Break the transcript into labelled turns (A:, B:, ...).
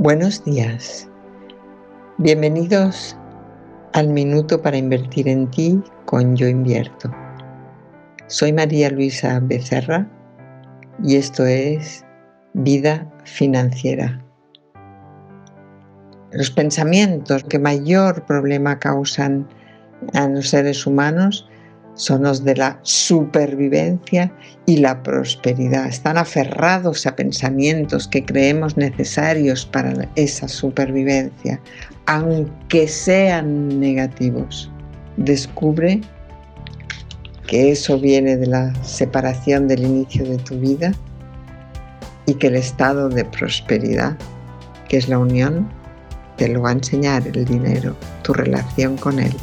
A: Buenos días. Bienvenidos al Minuto para Invertir en Ti con Yo Invierto. Soy María Luisa Becerra y esto es Vida Financiera. Los pensamientos que mayor problema causan a los seres humanos son los de la supervivencia y la prosperidad. Están aferrados a pensamientos que creemos necesarios para esa supervivencia, aunque sean negativos. Descubre que eso viene de la separación del inicio de tu vida y que el estado de prosperidad, que es la unión, te lo va a enseñar el dinero, tu relación con él.